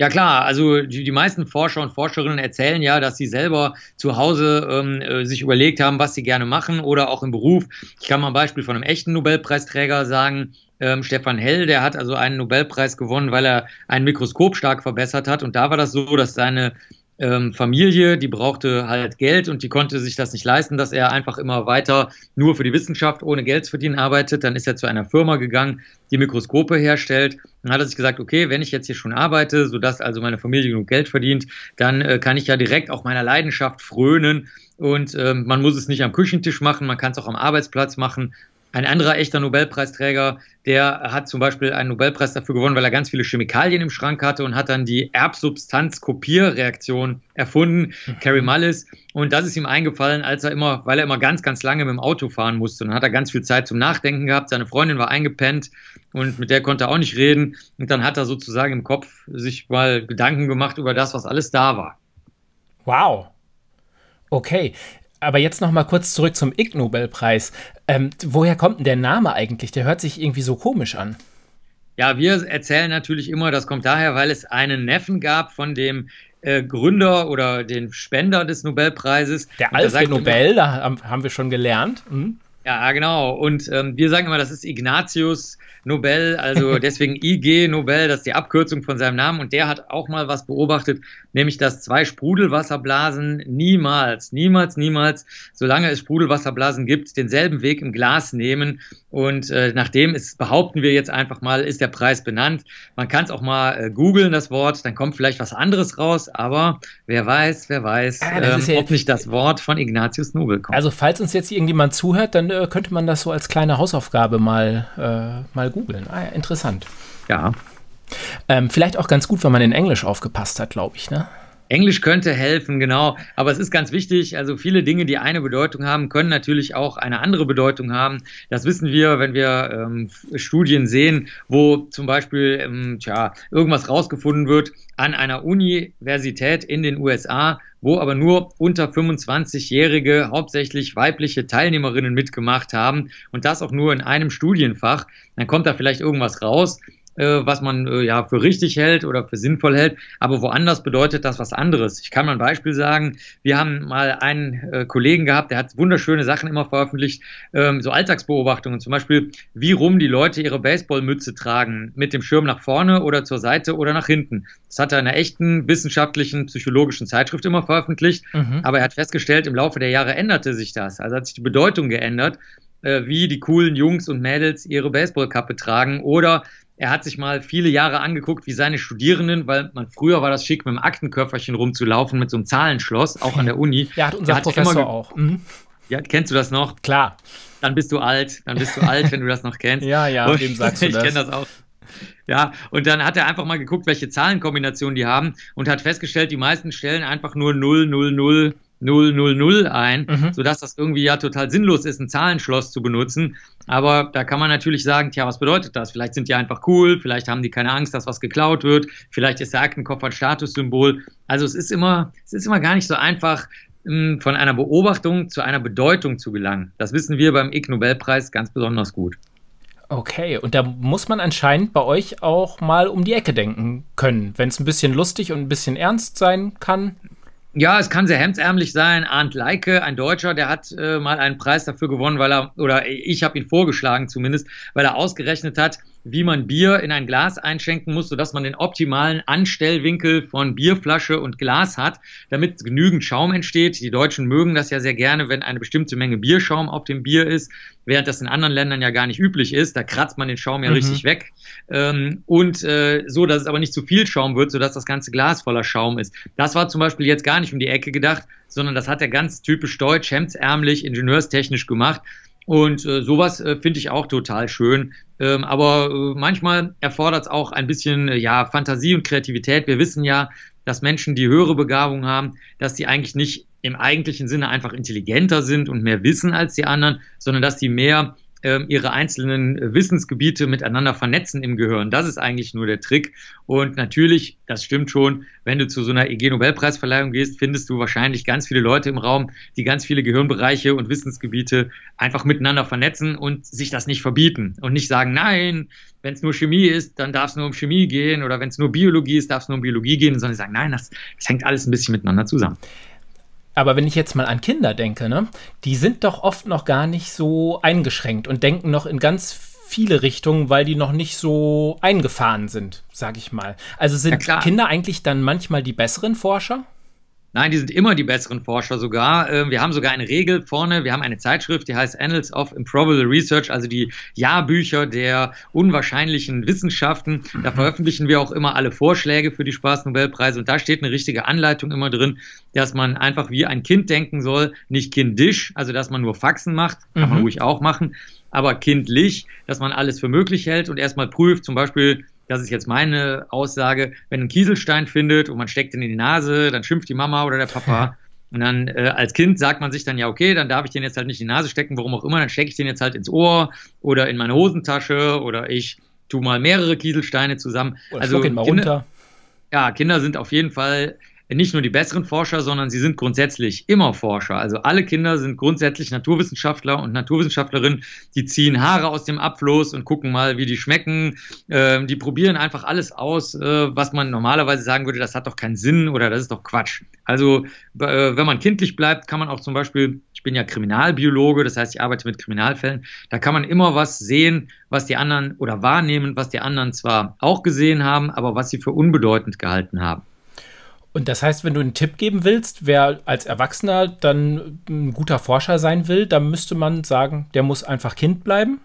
Ja klar, also die, die meisten Forscher und Forscherinnen erzählen ja, dass sie selber zu Hause ähm, äh, sich überlegt haben, was sie gerne machen oder auch im Beruf. Ich kann mal ein Beispiel von einem echten Nobelpreisträger sagen. Ähm, Stefan Hell, der hat also einen Nobelpreis gewonnen, weil er ein Mikroskop stark verbessert hat. Und da war das so, dass seine ähm, Familie, die brauchte halt Geld und die konnte sich das nicht leisten, dass er einfach immer weiter nur für die Wissenschaft ohne Geld zu verdienen arbeitet. Dann ist er zu einer Firma gegangen, die Mikroskope herstellt. Dann hat er sich gesagt, okay, wenn ich jetzt hier schon arbeite, sodass also meine Familie genug Geld verdient, dann äh, kann ich ja direkt auch meiner Leidenschaft frönen. Und ähm, man muss es nicht am Küchentisch machen, man kann es auch am Arbeitsplatz machen. Ein anderer echter Nobelpreisträger, der hat zum Beispiel einen Nobelpreis dafür gewonnen, weil er ganz viele Chemikalien im Schrank hatte und hat dann die Erbsubstanz-Kopierreaktion erfunden, Carrie Mullis. Und das ist ihm eingefallen, als er immer, weil er immer ganz, ganz lange mit dem Auto fahren musste. Und dann hat er ganz viel Zeit zum Nachdenken gehabt. Seine Freundin war eingepennt und mit der konnte er auch nicht reden. Und dann hat er sozusagen im Kopf sich mal Gedanken gemacht über das, was alles da war. Wow. Okay. Aber jetzt noch mal kurz zurück zum Ig Nobelpreis. Ähm, woher kommt denn der Name eigentlich? Der hört sich irgendwie so komisch an. Ja, wir erzählen natürlich immer, das kommt daher, weil es einen Neffen gab von dem äh, Gründer oder den Spender des Nobelpreises. Der Alfred immer- Nobel, da haben, wir schon gelernt. Hm? Ja, genau. Und ähm, wir sagen immer, das ist Ignatius Nobel, also deswegen IG Nobel, das ist die Abkürzung von seinem Namen. Und der hat auch mal was beobachtet, nämlich dass zwei Sprudelwasserblasen niemals, niemals, niemals, solange es Sprudelwasserblasen gibt, denselben Weg im Glas nehmen. Und äh, nachdem ist, behaupten wir jetzt einfach mal, ist der Preis benannt. Man kann es auch mal äh, googeln, das Wort, dann kommt vielleicht was anderes raus, aber wer weiß, wer weiß, Ah, ähm, ja- ob nicht das Wort von Ignatius Nobel kommt. Also, falls uns jetzt irgendjemand zuhört, dann äh, könnte man das so als kleine Hausaufgabe mal, äh, mal googeln. Ah, ja, interessant. Ja. Ähm, vielleicht auch ganz gut, wenn man in Englisch aufgepasst hat, glaube ich, ne? Englisch könnte helfen, genau. Aber es ist ganz wichtig. Also viele Dinge, die eine Bedeutung haben, können natürlich auch eine andere Bedeutung haben. Das wissen wir, wenn wir ähm, Studien sehen, wo zum Beispiel ähm, tja, irgendwas rausgefunden wird an einer Universität in den USA, wo aber nur unter 25-jährige, hauptsächlich weibliche Teilnehmerinnen mitgemacht haben und das auch nur in einem Studienfach. Dann kommt da vielleicht irgendwas raus äh, was man äh, ja für richtig hält oder für sinnvoll hält, aber woanders bedeutet das was anderes. Ich kann mal ein Beispiel sagen. Wir haben mal einen äh, Kollegen gehabt, der hat wunderschöne Sachen immer veröffentlicht, ähm, so Alltagsbeobachtungen, zum Beispiel, wie rum die Leute ihre Baseballmütze tragen, mit dem Schirm nach vorne oder zur Seite oder nach hinten. Das hat er in einer echten wissenschaftlichen, psychologischen Zeitschrift immer veröffentlicht, mhm. aber er hat festgestellt, im Laufe der Jahre änderte sich das. Also hat sich die Bedeutung geändert äh, wie die coolen Jungs und Mädels ihre Baseballkappe tragen oder er hat sich mal viele Jahre angeguckt, wie seine Studierenden, weil man früher war das schick, mit einem Aktenköfferchen rumzulaufen, mit so einem Zahlenschloss, auch an der Uni. Ja, hat unser hat Professor auch. Mhm. Ja, kennst du das noch? Klar. Dann bist du alt, dann bist du alt, wenn du das noch kennst. Ja, ja, und dem sagst du ich das. Ich kenne das auch. Ja, und dann hat er einfach mal geguckt, welche Zahlenkombinationen die haben und hat festgestellt, die meisten stellen einfach nur 0, 0, 0, 000 ein, mhm. sodass das irgendwie ja total sinnlos ist, ein Zahlenschloss zu benutzen. Aber da kann man natürlich sagen, tja, was bedeutet das? Vielleicht sind die einfach cool, vielleicht haben die keine Angst, dass was geklaut wird, vielleicht ist der Aktenkoffer ein Statussymbol. Also es ist immer, es ist immer gar nicht so einfach, hm, von einer Beobachtung zu einer Bedeutung zu gelangen. Das wissen wir beim Ig Nobelpreis ganz besonders gut. Okay, und da muss man anscheinend bei euch auch mal um die Ecke denken können, wenn es ein bisschen lustig und ein bisschen ernst sein kann. Ja, es kann sehr hemdsärmlich sein. Arndt Leike, ein Deutscher, der hat äh, mal einen Preis dafür gewonnen, weil er, oder ich habe ihn vorgeschlagen zumindest, weil er ausgerechnet hat, wie man Bier in ein Glas einschenken muss, sodass man den optimalen Anstellwinkel von Bierflasche und Glas hat, damit genügend Schaum entsteht. Die Deutschen mögen das ja sehr gerne, wenn eine bestimmte Menge Bierschaum auf dem Bier ist, während das in anderen Ländern ja gar nicht üblich ist. Da kratzt man den Schaum ja mhm. richtig weg. Ähm, und äh, so, dass es aber nicht zu viel Schaum wird, sodass das ganze Glas voller Schaum ist. Das war zum Beispiel jetzt gar nicht um die Ecke gedacht, sondern das hat er ganz typisch deutsch, hemdsärmlich, ingenieurstechnisch gemacht. Und äh, sowas äh, finde ich auch total schön. Ähm, aber äh, manchmal erfordert es auch ein bisschen äh, ja, Fantasie und Kreativität. Wir wissen ja, dass Menschen, die höhere Begabung haben, dass die eigentlich nicht im eigentlichen Sinne einfach intelligenter sind und mehr wissen als die anderen, sondern dass die mehr ihre einzelnen Wissensgebiete miteinander vernetzen im Gehirn. Das ist eigentlich nur der Trick. Und natürlich, das stimmt schon, wenn du zu so einer EG-Nobelpreisverleihung gehst, findest du wahrscheinlich ganz viele Leute im Raum, die ganz viele Gehirnbereiche und Wissensgebiete einfach miteinander vernetzen und sich das nicht verbieten und nicht sagen, nein, wenn es nur Chemie ist, dann darf es nur um Chemie gehen oder wenn es nur Biologie ist, darf es nur um Biologie gehen, sondern sagen, nein, das, das hängt alles ein bisschen miteinander zusammen. Aber wenn ich jetzt mal an Kinder denke, ne, die sind doch oft noch gar nicht so eingeschränkt und denken noch in ganz viele Richtungen, weil die noch nicht so eingefahren sind, sag ich mal. Also sind Kinder eigentlich dann manchmal die besseren Forscher? Nein, die sind immer die besseren Forscher sogar. Ähm, wir haben sogar eine Regel vorne. Wir haben eine Zeitschrift, die heißt Annals of Improbable Research, also die Jahrbücher der unwahrscheinlichen Wissenschaften. Da mhm. veröffentlichen wir auch immer alle Vorschläge für die Spaßnobelpreise und da steht eine richtige Anleitung immer drin, dass man einfach wie ein Kind denken soll, nicht kindisch, also dass man nur Faxen macht, kann mhm. man ruhig auch machen, aber kindlich, dass man alles für möglich hält und erstmal prüft, zum Beispiel das ist jetzt meine Aussage, wenn ein Kieselstein findet und man steckt ihn in die Nase, dann schimpft die Mama oder der Papa. Und dann äh, als Kind sagt man sich dann ja, okay, dann darf ich den jetzt halt nicht in die Nase stecken, warum auch immer, dann stecke ich den jetzt halt ins Ohr oder in meine Hosentasche oder ich tue mal mehrere Kieselsteine zusammen. Oder also ihn mal Kinder, runter. Ja, Kinder sind auf jeden Fall nicht nur die besseren Forscher, sondern sie sind grundsätzlich immer Forscher. Also alle Kinder sind grundsätzlich Naturwissenschaftler und Naturwissenschaftlerinnen, die ziehen Haare aus dem Abfluss und gucken mal, wie die schmecken. Ähm, die probieren einfach alles aus, äh, was man normalerweise sagen würde, das hat doch keinen Sinn oder das ist doch Quatsch. Also äh, wenn man kindlich bleibt, kann man auch zum Beispiel, ich bin ja Kriminalbiologe, das heißt, ich arbeite mit Kriminalfällen, da kann man immer was sehen, was die anderen oder wahrnehmen, was die anderen zwar auch gesehen haben, aber was sie für unbedeutend gehalten haben. Und das heißt, wenn du einen Tipp geben willst, wer als Erwachsener dann ein guter Forscher sein will, dann müsste man sagen, der muss einfach Kind bleiben?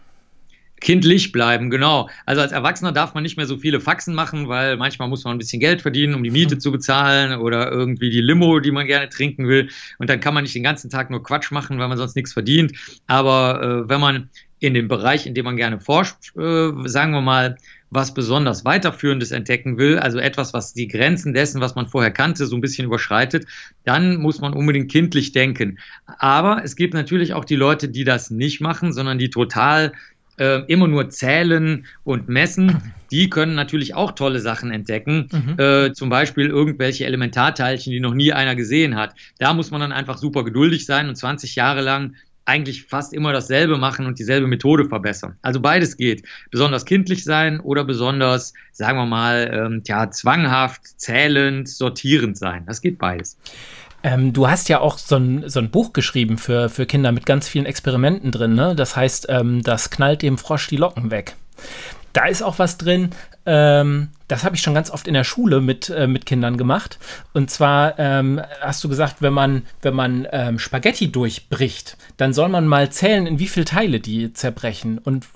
Kindlich bleiben, genau. Also als Erwachsener darf man nicht mehr so viele Faxen machen, weil manchmal muss man ein bisschen Geld verdienen, um die Miete hm. zu bezahlen oder irgendwie die Limo, die man gerne trinken will. Und dann kann man nicht den ganzen Tag nur Quatsch machen, weil man sonst nichts verdient. Aber äh, wenn man in dem Bereich, in dem man gerne forscht, äh, sagen wir mal, was besonders weiterführendes entdecken will, also etwas, was die Grenzen dessen, was man vorher kannte, so ein bisschen überschreitet, dann muss man unbedingt kindlich denken. Aber es gibt natürlich auch die Leute, die das nicht machen, sondern die total äh, immer nur zählen und messen, die können natürlich auch tolle Sachen entdecken. Mhm. Äh, zum Beispiel irgendwelche Elementarteilchen, die noch nie einer gesehen hat. Da muss man dann einfach super geduldig sein und 20 Jahre lang eigentlich fast immer dasselbe machen und dieselbe Methode verbessern. Also beides geht. Besonders kindlich sein oder besonders, sagen wir mal, ähm, ja, zwanghaft, zählend, sortierend sein. Das geht beides. Ähm, du hast ja auch so ein, so ein Buch geschrieben für, für Kinder mit ganz vielen Experimenten drin. Ne? Das heißt, ähm, das knallt dem Frosch die Locken weg. Da ist auch was drin, ähm, das habe ich schon ganz oft in der Schule mit, äh, mit Kindern gemacht. Und zwar ähm, hast du gesagt, wenn man, wenn man ähm, Spaghetti durchbricht, dann soll man mal zählen, in wie viele Teile die zerbrechen. Und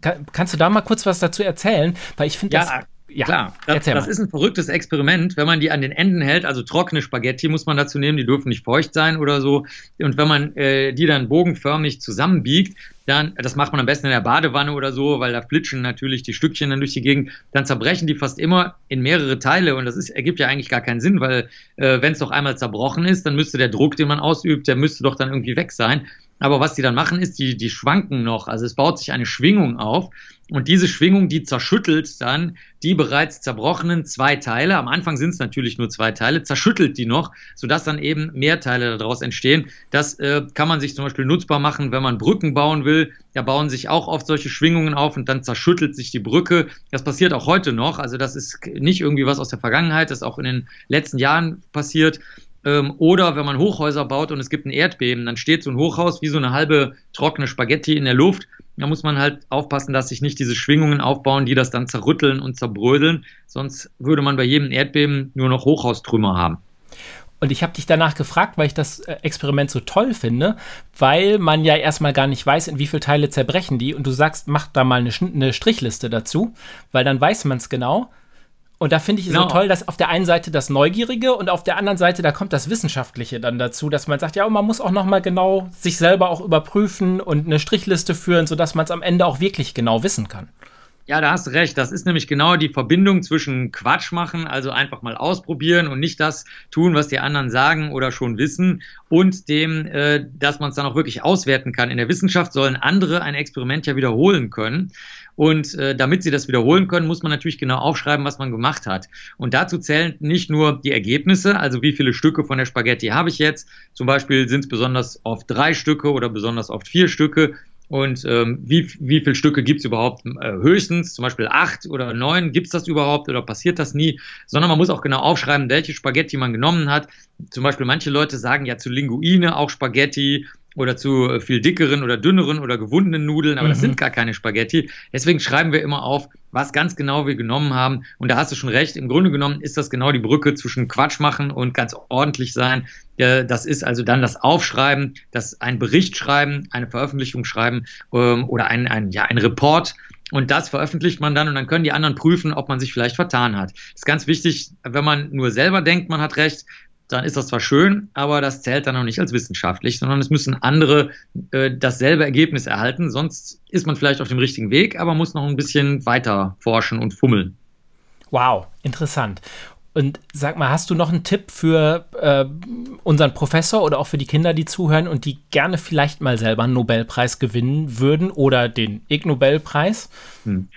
kann, kannst du da mal kurz was dazu erzählen? Weil ich finde ja, das ja, klar. Das, das ist ein verrücktes Experiment. Wenn man die an den Enden hält, also trockene Spaghetti muss man dazu nehmen, die dürfen nicht feucht sein oder so. Und wenn man äh, die dann bogenförmig zusammenbiegt, dann, das macht man am besten in der Badewanne oder so, weil da flitschen natürlich die Stückchen dann durch die Gegend, dann zerbrechen die fast immer in mehrere Teile und das ist, ergibt ja eigentlich gar keinen Sinn, weil äh, wenn es doch einmal zerbrochen ist, dann müsste der Druck, den man ausübt, der müsste doch dann irgendwie weg sein. Aber was die dann machen, ist, die, die schwanken noch. Also es baut sich eine Schwingung auf. Und diese Schwingung, die zerschüttelt dann die bereits zerbrochenen zwei Teile. Am Anfang sind es natürlich nur zwei Teile, zerschüttelt die noch, sodass dann eben mehr Teile daraus entstehen. Das äh, kann man sich zum Beispiel nutzbar machen, wenn man Brücken bauen will. Da bauen sich auch oft solche Schwingungen auf und dann zerschüttelt sich die Brücke. Das passiert auch heute noch. Also das ist nicht irgendwie was aus der Vergangenheit, das ist auch in den letzten Jahren passiert. Ähm, oder wenn man Hochhäuser baut und es gibt ein Erdbeben, dann steht so ein Hochhaus wie so eine halbe trockene Spaghetti in der Luft. Da muss man halt aufpassen, dass sich nicht diese Schwingungen aufbauen, die das dann zerrütteln und zerbrödeln. Sonst würde man bei jedem Erdbeben nur noch Hochhaustrümmer haben. Und ich habe dich danach gefragt, weil ich das äh, Experiment so toll finde, weil man ja erstmal gar nicht weiß, in wie viele Teile zerbrechen die. Und du sagst, mach da mal eine, eine Strichliste dazu, weil dann weiß man es genau. Und da finde ich es genau. so toll, dass auf der einen Seite das Neugierige und auf der anderen Seite, da kommt das Wissenschaftliche dann dazu, dass man sagt, ja, man muss auch noch mal genau sich selber auch überprüfen und eine Strichliste führen, sodass man es am Ende auch wirklich genau wissen kann. Ja, da hast du recht. Das ist nämlich genau die Verbindung zwischen Quatsch machen, also einfach mal ausprobieren und nicht das tun, was die anderen sagen oder schon wissen, und dem, äh, dass man es dann auch wirklich auswerten kann. In der Wissenschaft sollen andere ein Experiment ja wiederholen können. Und äh, damit sie das wiederholen können, muss man natürlich genau aufschreiben, was man gemacht hat. Und dazu zählen nicht nur die Ergebnisse, also wie viele Stücke von der Spaghetti habe ich jetzt. Zum Beispiel sind es besonders oft drei Stücke oder besonders oft vier Stücke. Und ähm, wie, wie viele Stücke gibt es überhaupt äh, höchstens? Zum Beispiel acht oder neun, gibt es das überhaupt oder passiert das nie? Sondern man muss auch genau aufschreiben, welche Spaghetti man genommen hat. Zum Beispiel manche Leute sagen ja zu Linguine auch Spaghetti oder zu äh, viel dickeren oder dünneren oder gewundenen Nudeln, aber mhm. das sind gar keine Spaghetti. Deswegen schreiben wir immer auf, was ganz genau wir genommen haben. Und da hast du schon recht. Im Grunde genommen ist das genau die Brücke zwischen Quatsch machen und ganz ordentlich sein. Das ist also dann das Aufschreiben, das ein Bericht schreiben, eine Veröffentlichung schreiben ähm, oder ein, ein, ja, ein Report. Und das veröffentlicht man dann und dann können die anderen prüfen, ob man sich vielleicht vertan hat. Das ist ganz wichtig, wenn man nur selber denkt, man hat recht, dann ist das zwar schön, aber das zählt dann auch nicht als wissenschaftlich, sondern es müssen andere äh, dasselbe Ergebnis erhalten. Sonst ist man vielleicht auf dem richtigen Weg, aber muss noch ein bisschen weiter forschen und fummeln. Wow, interessant. Und sag mal, hast du noch einen Tipp für äh, unseren Professor oder auch für die Kinder, die zuhören und die gerne vielleicht mal selber einen Nobelpreis gewinnen würden oder den Ig Nobelpreis? Hm.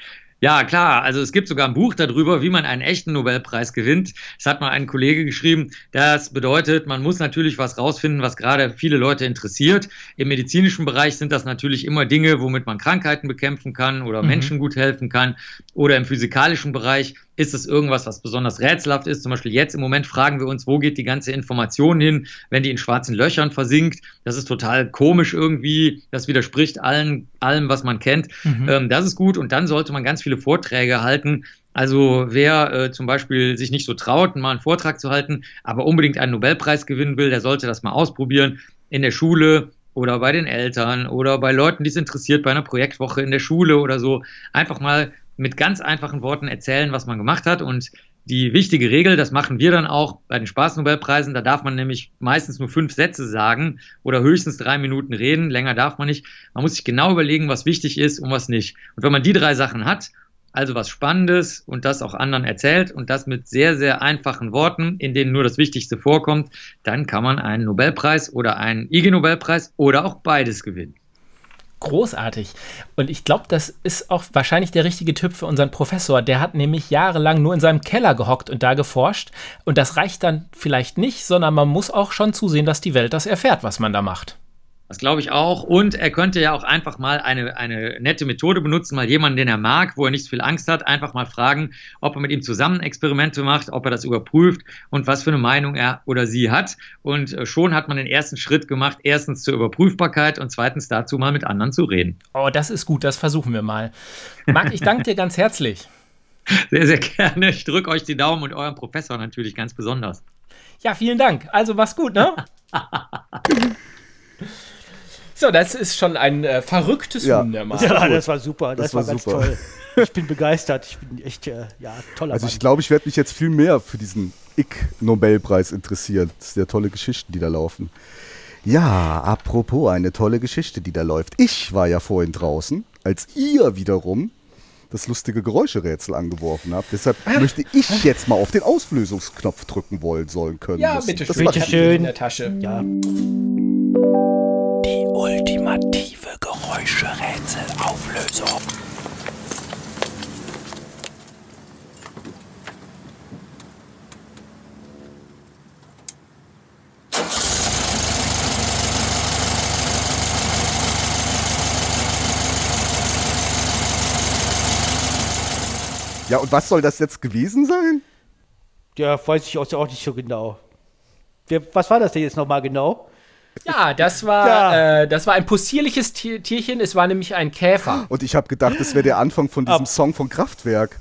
Ja, klar. Also es gibt sogar ein Buch darüber, wie man einen echten Nobelpreis gewinnt. Es hat mal ein Kollege geschrieben. Das bedeutet, man muss natürlich was rausfinden, was gerade viele Leute interessiert. Im medizinischen Bereich sind das natürlich immer Dinge, womit man Krankheiten bekämpfen kann oder mhm. Menschen gut helfen kann. Oder im physikalischen Bereich ist es irgendwas, was besonders rätselhaft ist? Zum Beispiel jetzt im Moment fragen wir uns, wo geht die ganze Information hin, wenn die in schwarzen Löchern versinkt? Das ist total komisch irgendwie. Das widerspricht allen, allem, was man kennt. Mhm. Ähm, das ist gut. Und dann sollte man ganz viele Vorträge halten. Also wer äh, zum Beispiel sich nicht so traut, mal einen Vortrag zu halten, aber unbedingt einen Nobelpreis gewinnen will, der sollte das mal ausprobieren in der Schule oder bei den Eltern oder bei Leuten, die es interessiert, bei einer Projektwoche in der Schule oder so. Einfach mal mit ganz einfachen Worten erzählen, was man gemacht hat. Und die wichtige Regel, das machen wir dann auch bei den Spaßnobelpreisen, da darf man nämlich meistens nur fünf Sätze sagen oder höchstens drei Minuten reden, länger darf man nicht. Man muss sich genau überlegen, was wichtig ist und was nicht. Und wenn man die drei Sachen hat, also was Spannendes und das auch anderen erzählt und das mit sehr, sehr einfachen Worten, in denen nur das Wichtigste vorkommt, dann kann man einen Nobelpreis oder einen IG Nobelpreis oder auch beides gewinnen. Großartig. Und ich glaube, das ist auch wahrscheinlich der richtige Typ für unseren Professor. Der hat nämlich jahrelang nur in seinem Keller gehockt und da geforscht. Und das reicht dann vielleicht nicht, sondern man muss auch schon zusehen, dass die Welt das erfährt, was man da macht. Das glaube ich auch. Und er könnte ja auch einfach mal eine, eine nette Methode benutzen, mal jemanden, den er mag, wo er nicht so viel Angst hat, einfach mal fragen, ob er mit ihm zusammen Experimente macht, ob er das überprüft und was für eine Meinung er oder sie hat. Und äh, schon hat man den ersten Schritt gemacht, erstens zur Überprüfbarkeit und zweitens dazu mal mit anderen zu reden. Oh, das ist gut, das versuchen wir mal. Marc, ich danke dir ganz herzlich. Sehr, sehr gerne. Ich drücke euch die Daumen und eurem Professor natürlich ganz besonders. Ja, vielen Dank. Also mach's gut, ne? So, das ist schon ein äh, verrücktes Ja. Wunder, Mann. Ja, das war super. Das, Das war, war ganz super. toll. Ich bin begeistert. Ich bin echt, äh, ja, toller Also Mann. ich glaube, ich werde mich jetzt viel mehr für diesen Ick-Nobelpreis interessieren. Das sind ja tolle Geschichten, die da laufen. Ja, apropos eine tolle Geschichte, die da läuft. Ich war ja vorhin draußen, als ihr wiederum das lustige Geräuscherätsel angeworfen habt. Deshalb möchte ich jetzt mal auf den Auslösungsknopf drücken wollen sollen können. Ja, müssen. bitte Das schön. macht- Bitte schön. In der Tasche. Ja. Die ultimative Geräuscherätselauflösung. Ja, und was soll das jetzt gewesen sein? ja, weiß ich auch nicht so genau. Was war das denn jetzt nochmal genau? Ja, das war, Ja. Äh, das war ein possierliches Tier Tierchen. Es war nämlich ein Käfer. Und ich habe gedacht, das wäre der Anfang von diesem Ab- Song von Kraftwerk.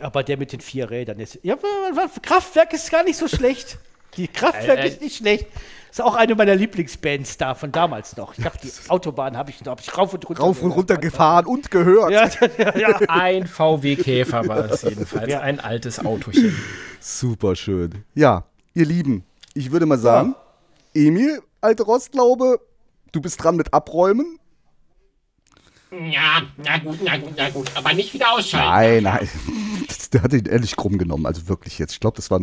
Aber der mit den vier Rädern ist. Ja, Kraftwerk ist gar nicht so schlecht. Die Kraftwerk Äh, äh. ist nicht schlecht. Ist auch eine meiner Lieblingsbands da von damals noch. Ich habe die Autobahn habe ich noch hab ich rauf und runter. Rauf und runter gefahren und gehört. Ja, ja, ja. Ein VW-Käfer war es jedenfalls. Ja. Ein altes Autochen. Super schön. Ja, ihr Lieben, ich würde mal sagen, Emil, alte Rostlaube, du bist dran mit Abräumen. Ja, na gut, na gut, na gut. Aber nicht wieder ausschalten. Nein, nein. Der hat ihn ehrlich krumm genommen. Also wirklich jetzt. Ich glaube, das war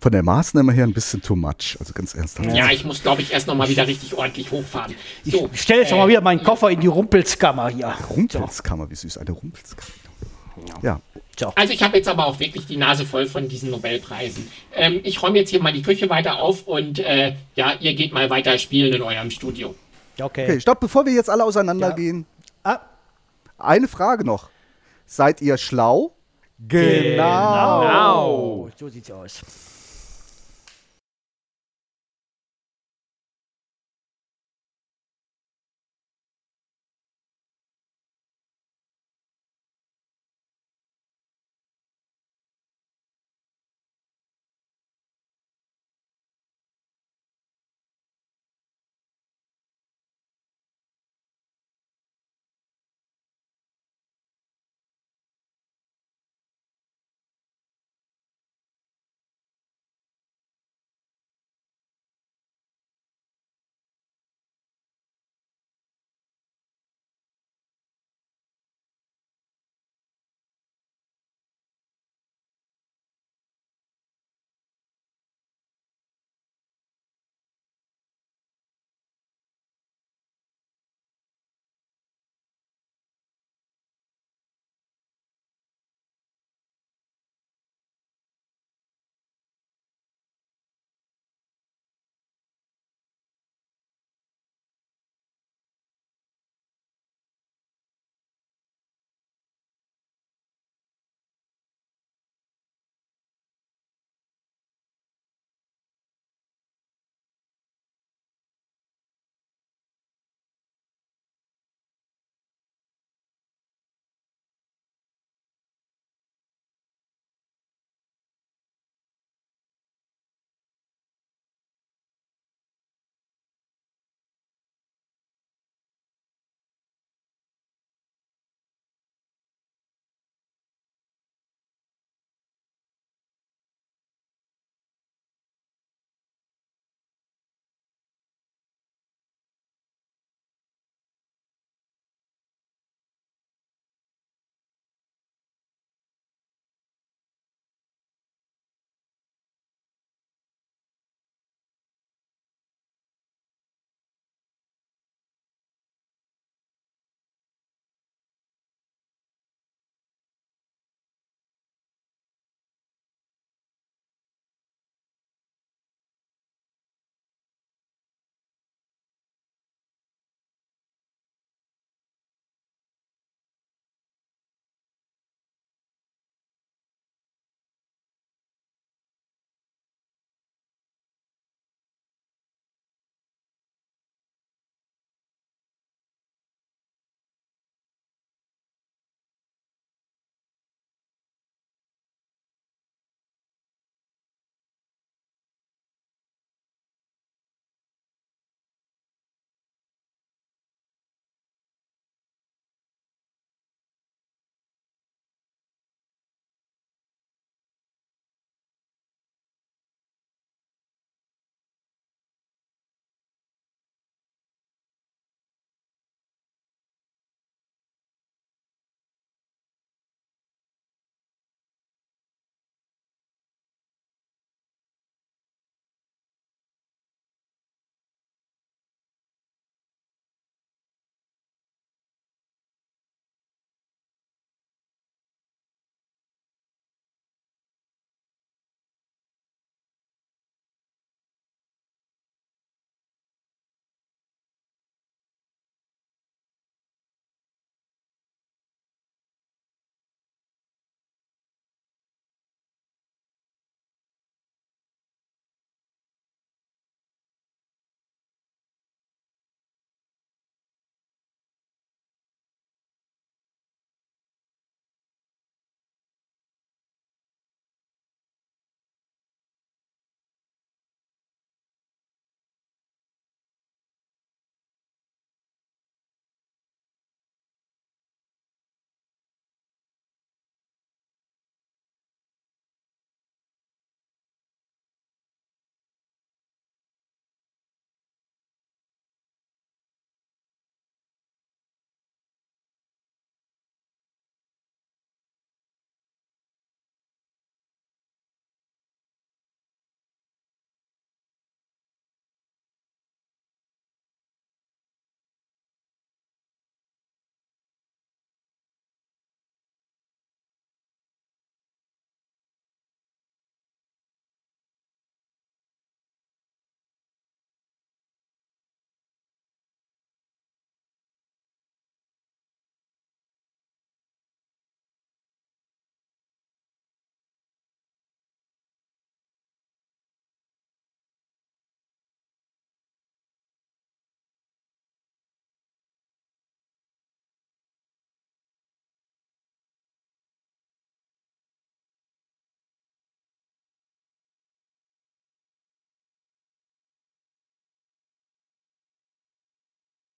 von der Maßnahme her ein bisschen too much. Also ganz ernsthaft. Ja, ich muss, glaube ich, erst noch mal wieder richtig ordentlich hochfahren. So, Ich stelle jetzt äh, mal wieder meinen Koffer in die Rumpelskammer hier. Rumpelskammer, wie süß. Eine Rumpelskammer. Ja. Also ich habe jetzt aber auch wirklich die Nase voll von diesen Nobelpreisen. Ähm, ich räume jetzt hier mal die Küche weiter auf und äh, ja, ihr geht mal weiter spielen in eurem Studio. Okay. Okay, stopp, bevor wir jetzt alle auseinandergehen. Ah, Eine Frage noch. Seid ihr schlau? Genau. genau. So sieht's aus.